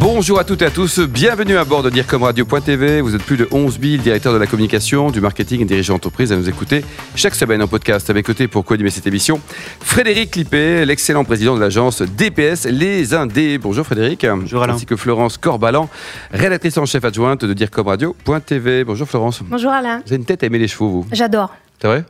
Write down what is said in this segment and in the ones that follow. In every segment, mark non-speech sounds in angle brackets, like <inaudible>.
Bonjour à toutes et à tous, bienvenue à bord de DIRCOMRadio.tv. Vous êtes plus de 11 000 directeurs de la communication, du marketing et dirigeants d'entreprise à nous écouter chaque semaine en podcast. À mes côtés pour co-animer cette émission, Frédéric Clippé, l'excellent président de l'agence DPS Les Indés. Bonjour Frédéric. Bonjour Alain. Ainsi que Florence Corbalan, rédactrice en chef adjointe de DIRCOMRadio.tv. Bonjour Florence. Bonjour Alain. Vous avez une tête à aimer les chevaux, vous J'adore. C'est vrai?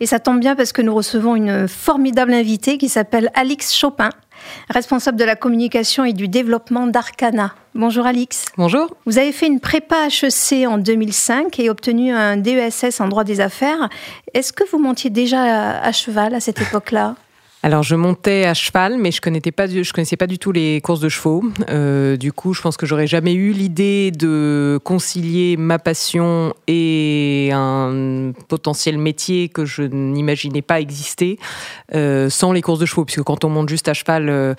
Et ça tombe bien parce que nous recevons une formidable invitée qui s'appelle Alix Chopin, responsable de la communication et du développement d'Arcana. Bonjour Alix. Bonjour. Vous avez fait une prépa HEC en 2005 et obtenu un DESS en droit des affaires. Est-ce que vous montiez déjà à cheval à cette époque-là? Alors je montais à cheval, mais je connaissais pas, connaissais pas du tout les courses de chevaux. Euh, du coup, je pense que j'aurais jamais eu l'idée de concilier ma passion et un potentiel métier que je n'imaginais pas exister euh, sans les courses de chevaux, puisque quand on monte juste à cheval. Euh,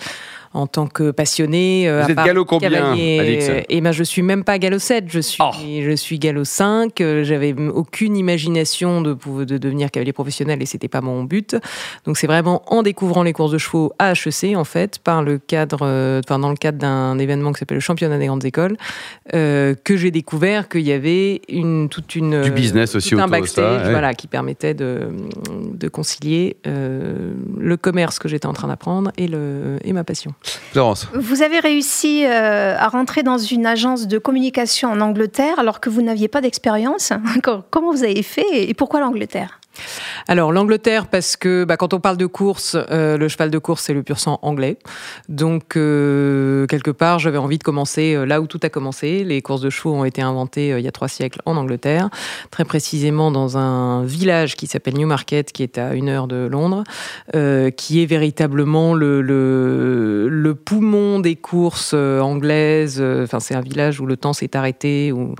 en tant que passionné. Vous êtes galop combien, Alix Et ben, je suis même pas galop 7, je suis, Oh. je suis galop 5. euh, J'avais aucune imagination de, devenir cavalier professionnel et c'était pas mon but. Donc c'est vraiment en découvrant les courses de chevaux à HEC, en fait, par le cadre, euh, enfin, dans le cadre d'un événement qui s'appelle le championnat des grandes écoles, euh, que j'ai découvert qu'il y avait une, toute une. Du business aussi un de ça, backstage, ouais. voilà, qui permettait de, de concilier euh, le commerce que j'étais en train d'apprendre et, le, et ma passion. Vous avez réussi euh, à rentrer dans une agence de communication en Angleterre alors que vous n'aviez pas d'expérience. <laughs> Comment vous avez fait et pourquoi l'Angleterre? Alors l'Angleterre parce que bah, quand on parle de course, euh, le cheval de course c'est le pur sang anglais. Donc euh, quelque part j'avais envie de commencer euh, là où tout a commencé. Les courses de chevaux ont été inventées il y a trois siècles en Angleterre, très précisément dans un village qui s'appelle Newmarket qui est à une heure de Londres, qui est véritablement le, poumon des courses anglaises. Enfin c'est un village où le temps s'est arrêté, où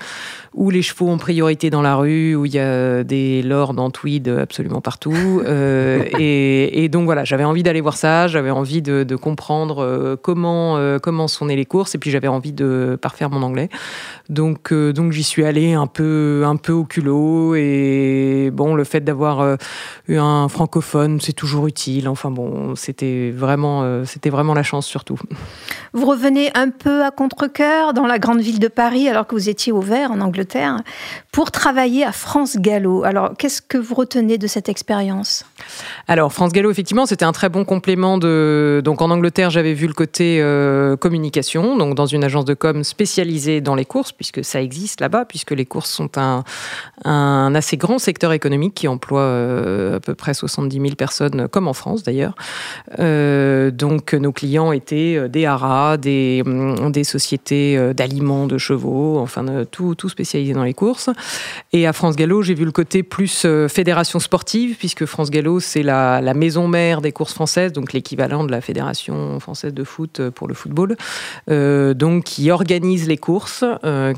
où les chevaux ont priorité dans la rue, où il y a des lords en tweed absolument partout. Euh, <laughs> et, donc voilà, j'avais envie d'aller voir ça, j'avais envie de, comprendre euh, comment, euh, comment sont nées les courses, et puis j'avais envie de parfaire mon anglais. Donc, donc j'y suis allée un peu, un peu au culot, et bon, le fait d'avoir euh, eu un francophone, c'est toujours utile. Enfin bon, c'était vraiment, euh, c'était vraiment la chance surtout. Vous revenez un peu à contre-coeur dans la grande ville de Paris alors que vous étiez au vert en Angleterre pour travailler à France Gallo. Alors, qu'est-ce que vous retenez de cette expérience? Alors, France Gallo, effectivement, c'était un très bon complément de. Donc, en Angleterre, j'avais vu le côté euh, communication, donc dans une agence de com spécialisée dans les courses, puisque ça existe là-bas, puisque les courses sont un, un assez grand secteur économique qui emploie euh, à peu près 70 000 personnes, comme en France d'ailleurs. Euh, donc, nos clients étaient euh, des haras, des, des sociétés d'aliments, de chevaux, enfin, tout, tout spécialisé dans les courses. Et à France Gallo, j'ai vu le côté plus fédération sportive, puisque France Gallo, c'est la, maison mère des courses françaises, donc l'équivalent de la Fédération française de foot pour le football. Donc, qui organise les courses,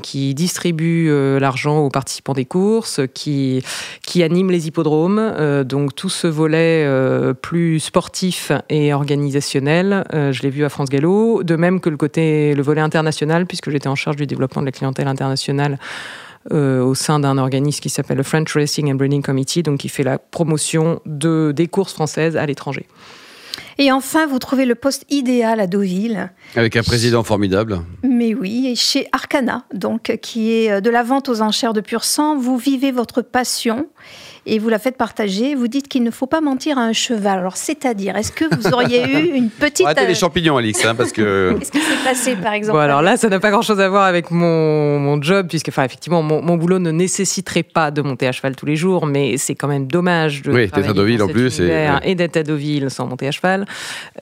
qui distribue l'argent aux participants des courses, qui, qui anime les hippodromes. Euh, donc, tout ce volet euh, plus sportif et organisationnel, euh, je l'ai vu à France Gallo. De même que le côté, le volet international, puisque j'étais en charge du développement de la clientèle internationale au sein d'un organisme qui s'appelle le French Racing and Breeding Committee, donc qui fait la promotion de, des courses françaises à l'étranger. Et enfin, vous trouvez le poste idéal à Deauville. Avec un président formidable. Mais oui, et chez Arcana, donc, qui est euh, de la vente aux enchères de pur sang. Vous vivez votre passion et vous la faites partager. Vous dites qu'il ne faut pas mentir à un cheval. Alors, c'est-à-dire, est-ce que vous auriez eu <laughs> une petite. Arrêtez les euh, champignons, Alix, hein, parce que. <laughs> Qu'est-ce qui s'est passé, par exemple Bon, alors là, ça n'a pas grand-chose à voir avec mon, mon job, puisque, enfin, effectivement, mon, mon boulot ne nécessiterait pas de monter à cheval tous les jours, mais c'est quand même dommage de Oui, d'être à Deauville en plus, et- et d'être à Deauville sans monter à cheval.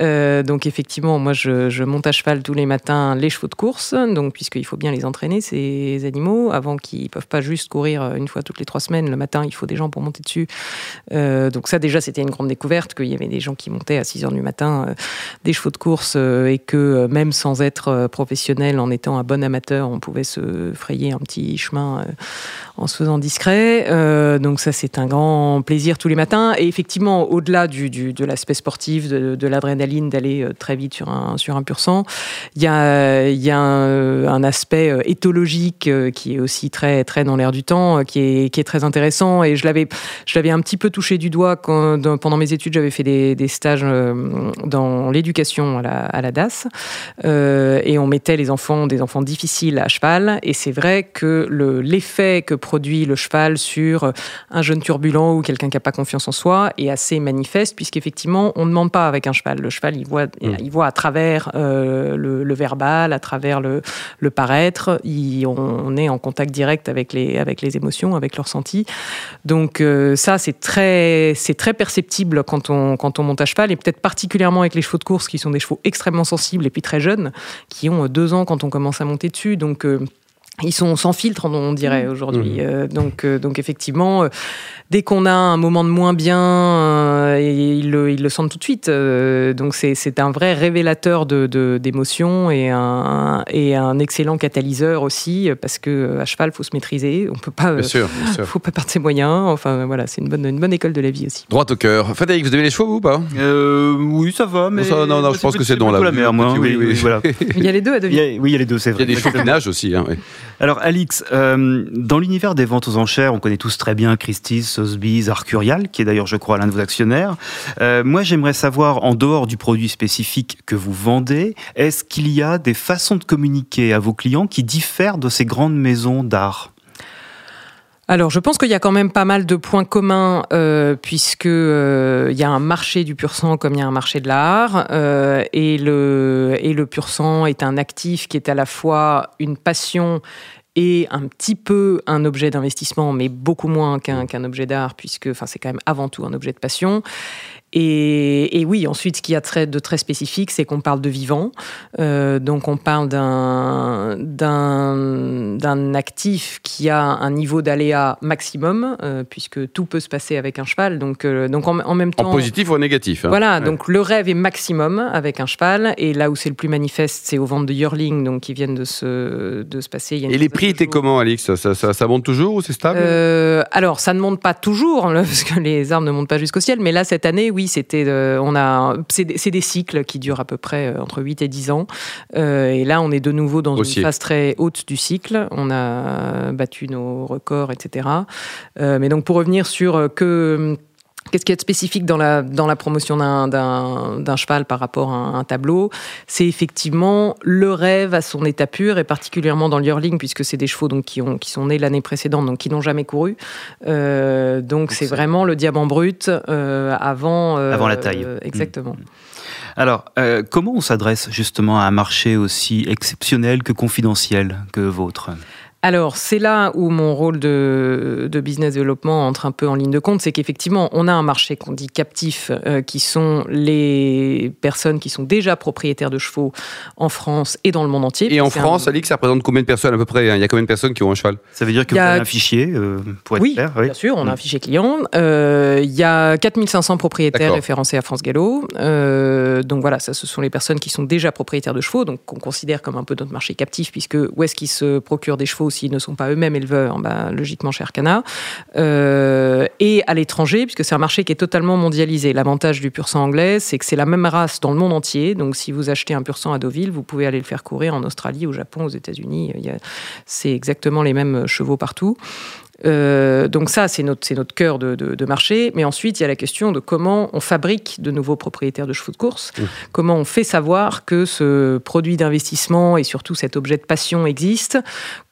Euh, donc, effectivement, moi, je, je monte à cheval tous les matins les chevaux de course, donc, puisqu'il faut bien les entraîner, ces animaux, avant qu'ils ne peuvent pas juste courir une fois toutes les trois semaines. Le matin, il faut des gens pour monter dessus. donc ça déjà c'était une grande découverte qu'il y avait des gens qui montaient à 6 heures du matin des chevaux de course et que même sans être professionnel, en étant un bon amateur, on pouvait se frayer un petit chemin en se faisant discret. donc ça c'est un grand plaisir tous les matins. Et effectivement, au-delà de l'aspect sportif, de, l'adrénaline, d'aller très vite sur un, sur un pur sang, il y a, y a un, aspect éthologique qui est aussi très, très dans l'air du temps, qui est, qui est très intéressant. Et je l'avais, je l'avais un petit peu touché du doigt quand, pendant mes études, j'avais fait des, des, stages dans l'éducation à la, à la DAS. Euh, et on mettait les enfants, des enfants difficiles à cheval. Et c'est vrai que le, l'effet que produit le cheval sur un jeune turbulent ou quelqu'un qui n'a pas confiance en soi est assez manifeste, puisqu'effectivement, on ne demande pas avec un cheval. Le cheval, il voit, mmh. il voit à travers euh, le, le, verbal, à travers le, le paraître. Il, on, est en contact direct avec les, avec les émotions, avec leurs ressenti. Donc euh, ça, c'est très, c'est très perceptible quand on, quand on monte à cheval, et peut-être particulièrement avec les chevaux de course, qui sont des chevaux extrêmement sensibles et puis très jeunes, qui ont deux ans quand on commence à monter dessus. Donc euh, ils sont sans filtre, on dirait mmh. aujourd'hui. Mmh. donc, donc effectivement, dès qu'on a un moment de moins bien, euh, ils, le, ils, le, sentent tout de suite. Euh, donc c'est un vrai révélateur d'émotions de, et, un, et un excellent catalyseur aussi, parce que euh, à cheval, il faut se maîtriser. On peut pas, bien sûr, faut pas perdre ses moyens. Enfin voilà, c'est une bonne, une bonne école de la vie aussi. Droit au cœur. Frédéric, vous avez les chevaux ou pas? Oui, ça va, mais non, non, je pense que c'est dans la, la mer, moi. Oui, oui, voilà. il y a les deux à devenir. Oui, il y a les deux, c'est vrai. Il y a des chevaux qui nagent aussi. Hein, Alors, Alix, dans l'univers des ventes aux enchères, on connaît tous très bien Christie's, Sotheby's, Arcurial, qui est d'ailleurs, je crois, l'un de vos actionnaires. Euh, moi, j'aimerais savoir, en dehors du produit spécifique que vous vendez, est-ce qu'il y a des façons de communiquer à vos clients qui diffèrent de ces grandes maisons d'art? Alors, je pense qu'il y a quand même pas mal de points communs, euh, puisque euh, il y a un marché du pur sang comme il y a un marché de l'art, et le et le pur sang est un actif qui est à la fois une passion et un petit peu un objet d'investissement, mais beaucoup moins qu'un objet d'art, puisque c'est quand même avant tout un objet de passion. Et, oui, ensuite, ce qu'il y a de très spécifique, c'est qu'on parle de vivant. Euh, donc, on parle d'un actif qui a un niveau d'aléa maximum, euh, puisque tout peut se passer avec un cheval. Donc, euh, donc en, même temps. En positif ou en négatif. Hein. Voilà, donc le rêve est maximum avec un cheval. Et là où c'est le plus manifeste, c'est aux ventes de yearling, donc qui viennent de se, de se passer. et les prix étaient comment, Alix? Ça, ça, monte toujours ou c'est stable? Alors, ça ne monte pas toujours, parce que les arbres ne montent pas jusqu'au ciel. Mais là, cette année, oui, c'était, euh, on a, c'est des cycles qui durent à peu près euh, entre 8 et 10 ans. Euh, et là, on est de nouveau dans une phase très haute du cycle. On a battu nos records, etc. mais donc, pour revenir sur que Qu'est-ce qui est spécifique dans la, dans la promotion d'un cheval par rapport à un, tableau? C'est effectivement le rêve à son état pur, et particulièrement dans l'yearling, puisque c'est des chevaux donc, qui, ont, qui sont nés l'année précédente, donc qui n'ont jamais couru. Euh, donc c'est vraiment le diamant brut euh, avant... Euh, avant la taille. exactement. Mmh. Alors, comment on s'adresse justement à un marché aussi exceptionnel que confidentiel que vôtre? Alors, c'est là où mon rôle de, business développement entre un peu en ligne de compte, c'est qu'effectivement, on a un marché qu'on dit captif, euh, qui sont les personnes qui sont déjà propriétaires de chevaux en France et dans le monde entier. Et en France, Alix, ça représente combien de personnes à peu près hein? Il y a combien de personnes qui ont un cheval? Ça veut dire que vous avez un fichier euh, pour être oui, clair Oui, bien sûr, on a un mm. fichier client. Euh, il y a 4500 propriétaires référencés à France Gallo. donc voilà, ça, ce sont les personnes qui sont déjà propriétaires de chevaux, donc qu'on considère comme un peu notre marché captif, puisque où est-ce qu'ils se procurent des chevaux s'ils ne sont pas eux-mêmes éleveurs, bah, logiquement chez Arcana, euh, et à l'étranger, puisque c'est un marché qui est totalement mondialisé. L'avantage du pur sang anglais, c'est que c'est la même race dans le monde entier. Donc si vous achetez un pur sang à Deauville, vous pouvez aller le faire courir en Australie, au Japon, aux États-Unis. C'est exactement les mêmes chevaux partout. Euh, donc ça, c'est notre, notre cœur de, marché. Mais ensuite, il y a la question de comment on fabrique de nouveaux propriétaires de chevaux de course, mmh. comment on fait savoir que ce produit d'investissement et surtout cet objet de passion existe,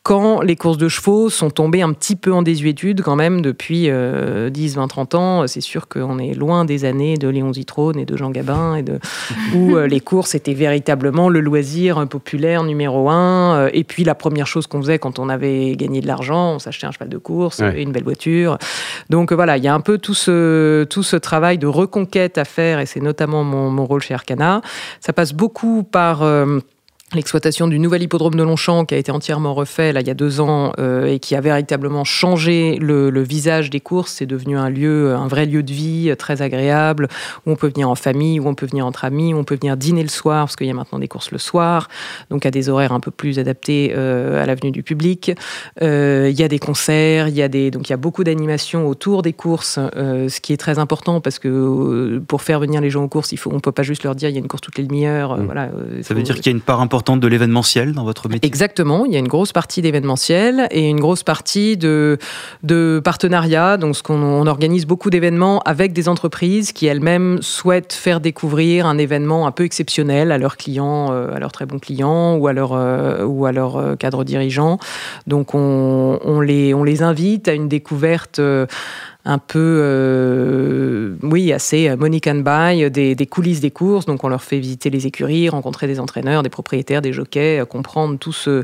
quand les courses de chevaux sont tombées un petit peu en désuétude quand même depuis 10, 20, 30 ans. C'est sûr qu'on est loin des années de Léon Zitrone et de Jean Gabin, et de, <laughs> où euh, les courses étaient véritablement le loisir populaire numéro un. Euh, et puis la première chose qu'on faisait quand on avait gagné de l'argent, on s'achetait un cheval de course et une belle voiture. Donc voilà, il y a un peu tout ce, tout ce travail de reconquête à faire, et c'est notamment mon, mon, rôle chez Arcana. Ça passe beaucoup par... Euh, l'exploitation du nouvel hippodrome de Longchamp qui a été entièrement refait là il y a deux ans euh, et qui a véritablement changé le, le visage des courses. C'est devenu un lieu, un vrai lieu de vie euh, très agréable où on peut venir en famille, où on peut venir entre amis, où on peut venir dîner le soir parce qu'il y a maintenant des courses le soir, donc à des horaires un peu plus adaptés euh, à l'avenue du public. Euh, il y a des concerts, il y a des donc il y a beaucoup d'animations autour des courses, ce qui est très important parce que pour faire venir les gens aux courses, il faut on peut pas juste leur dire il y a une course toutes les demi-heures. Mm. Voilà. Ça veut dire qu'il y a une part importante de l'événementiel dans votre métier Exactement, il y a une grosse partie d'événementiel et une grosse partie de, partenariat. Donc, ce qu'on on organise beaucoup d'événements avec des entreprises qui elles-mêmes souhaitent faire découvrir un événement un peu exceptionnel à leurs clients, euh, à leurs très bons clients ou à leurs euh, ou à euh, cadres dirigeants. Donc, on, on les on les invite à une découverte. Euh, un peu, euh, oui, assez euh, money can buy, des, des coulisses des courses. Donc, on leur fait visiter les écuries, rencontrer des entraîneurs, des propriétaires, des jockeys, euh, comprendre tout ce,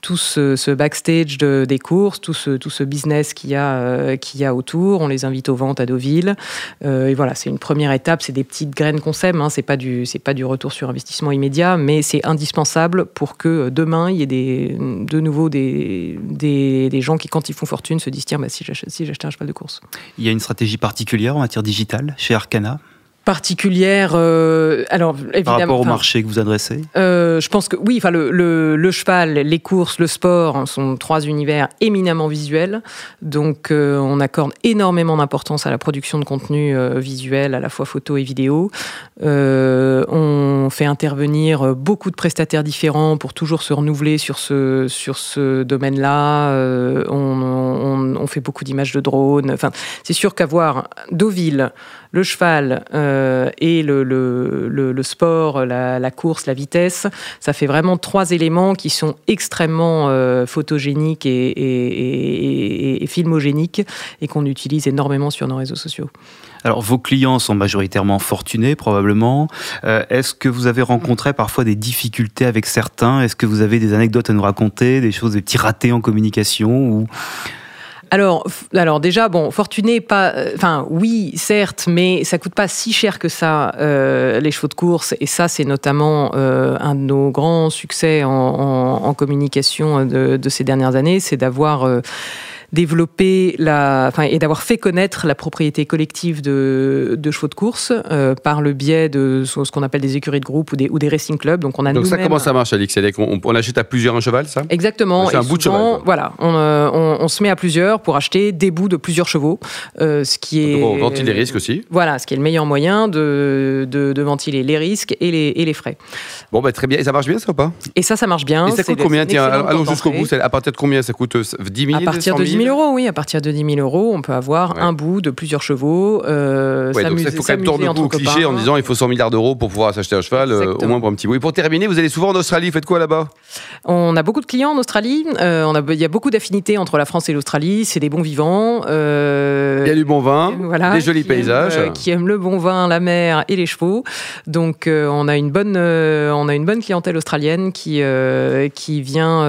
tout ce, backstage de- des courses, tout ce, tout ce business qu'il y, a, euh, qu'il y a autour. On les invite aux ventes à Deauville. Euh, et voilà, c'est une première étape. C'est des petites graines qu'on sème. Hein, c'est pas du, pas du retour sur investissement immédiat, mais c'est indispensable pour que euh, demain il y ait de nouveau des, des, gens qui, quand ils font fortune, se disent tiens, bah, si j'achète si un cheval de course. Il y a une stratégie particulière en matière digitale chez Arcana Particulière, euh, alors évidemment. par rapport au marché que vous adressez Euh, je pense que oui, enfin le, le, le cheval, les courses, le sport hein, sont trois univers éminemment visuels. Donc euh, on accorde énormément d'importance à la production de contenu euh, visuel, à la fois photo et vidéo. Euh, on fait intervenir beaucoup de prestataires différents pour toujours se renouveler sur ce sur ce domaine-là. Euh, on, on, on fait beaucoup d'images de drones. Enfin, c'est sûr qu'avoir Deauville, le cheval euh, et le, sport, la, course, la vitesse, ça fait vraiment trois éléments qui sont extrêmement euh, photogéniques et filmogéniques et qu'on utilise énormément sur nos réseaux sociaux. Alors, vos clients sont majoritairement fortunés, probablement. Euh, Est-ce que vous avez rencontré parfois des difficultés avec certains? Est-ce que vous avez des anecdotes à nous raconter, des choses, des petits ratés en communication ou... Alors, alors déjà, bon, fortuné, pas, euh, enfin, oui, certes, mais ça coûte pas si cher que ça euh, les chevaux de course. Et ça, c'est notamment euh, un de nos grands succès en, communication de, ces dernières années, c'est d'avoir développé la, enfin, et d'avoir fait connaître la propriété collective de, de chevaux de course euh, par le biais de ce qu'on appelle des écuries de groupe ou des, ou des racing clubs. Donc, on a Donc ça, comment ça marche, Alix qu'on on achète à plusieurs un cheval, ça? Exactement. C'est un Et bout de cheval, quoi. Voilà, on, euh, on- on se met à plusieurs pour acheter des bouts de plusieurs chevaux, euh, ce qui est Donc, on ventile les risques aussi. Voilà, ce qui est le meilleur moyen de, de, de ventiler les risques et les, et les frais. Bon, bah, très bien. Et ça marche bien, ça ou pas? Et ça, ça marche bien. Et ça coûte combien? Tiens, allons jusqu'au bout. À partir de combien ça coûte euh, 10 000 À partir de 10 000 euros, oui. À partir de 10 000 euros, on peut avoir Ouais. un bout de plusieurs chevaux. Euh, Ouais, donc ça, il faut quand même tourner au cliché en disant il faut 100 milliards d'euros pour pouvoir s'acheter un cheval, euh, au moins pour un petit bout. Et pour terminer, vous allez souvent en Australie, vous faites quoi là-bas? On a beaucoup de clients en Australie. Euh, on a, il y a beaucoup d'affinités entre la France et l'Australie. C'est des bons vivants. Il y a du bon vin, voilà, des jolis qui aiment, paysages. euh, qui aiment le bon vin, la mer et les chevaux. Donc on a une bonne, on a une bonne clientèle australienne qui qui vient,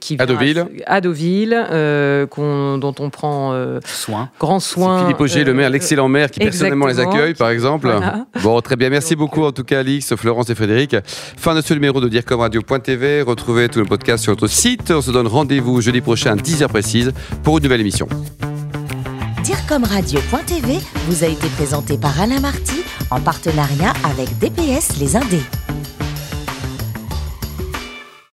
qui À Deauville. à Deauville, euh, qu'on- dont on prend euh, Soin. grand C'est soin. Philippe Auger, le euh, maire, l'excellent maire qui personnellement les accueille, par exemple. Voilà. Bon, très bien. Merci beaucoup en tout cas, Alix, Florence et Frédéric. Fin de ce numéro de DireComRadio.tv. Retrouvez tous nos podcasts sur notre site. On se donne rendez-vous jeudi prochain, 10h précise, pour une nouvelle émission. Direcomradio.tv vous a été présenté par Alain Marty en partenariat avec DPS Les Indés.